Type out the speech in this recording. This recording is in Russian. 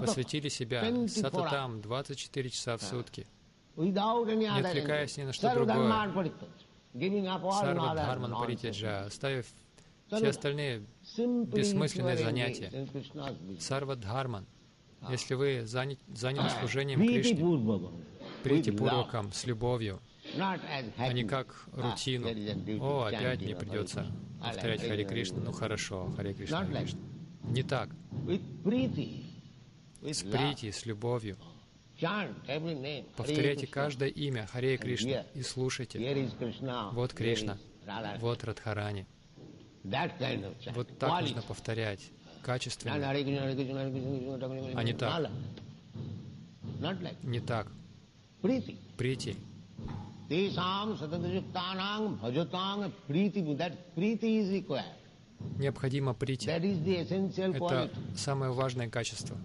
посвятили себя сататам 24 часа в сутки, не отвлекаясь ни на что другое. Sarvadharman parityaja, giving up all Сарва other Дхарман. Паритяджа, оставив все остальные бессмысленные занятия. engaged in Krishna's business. Сарва Дхарман, если вы заняты, заняты служением Кришне, прийти пурвакам, с любовью, а не как Ah, рутину. О, опять мне придется повторять Krishna, Кришна. Ну хорошо, Харе Кришна, Кришна. Не так. С прити, с любовью. Повторяйте каждое имя Харе Кришна и слушайте. Вот Кришна, вот Радхарани. Вот так нужно повторять. Качественно. А не так. Не так. Прити. Необходимо прийти. Это самое важное качество.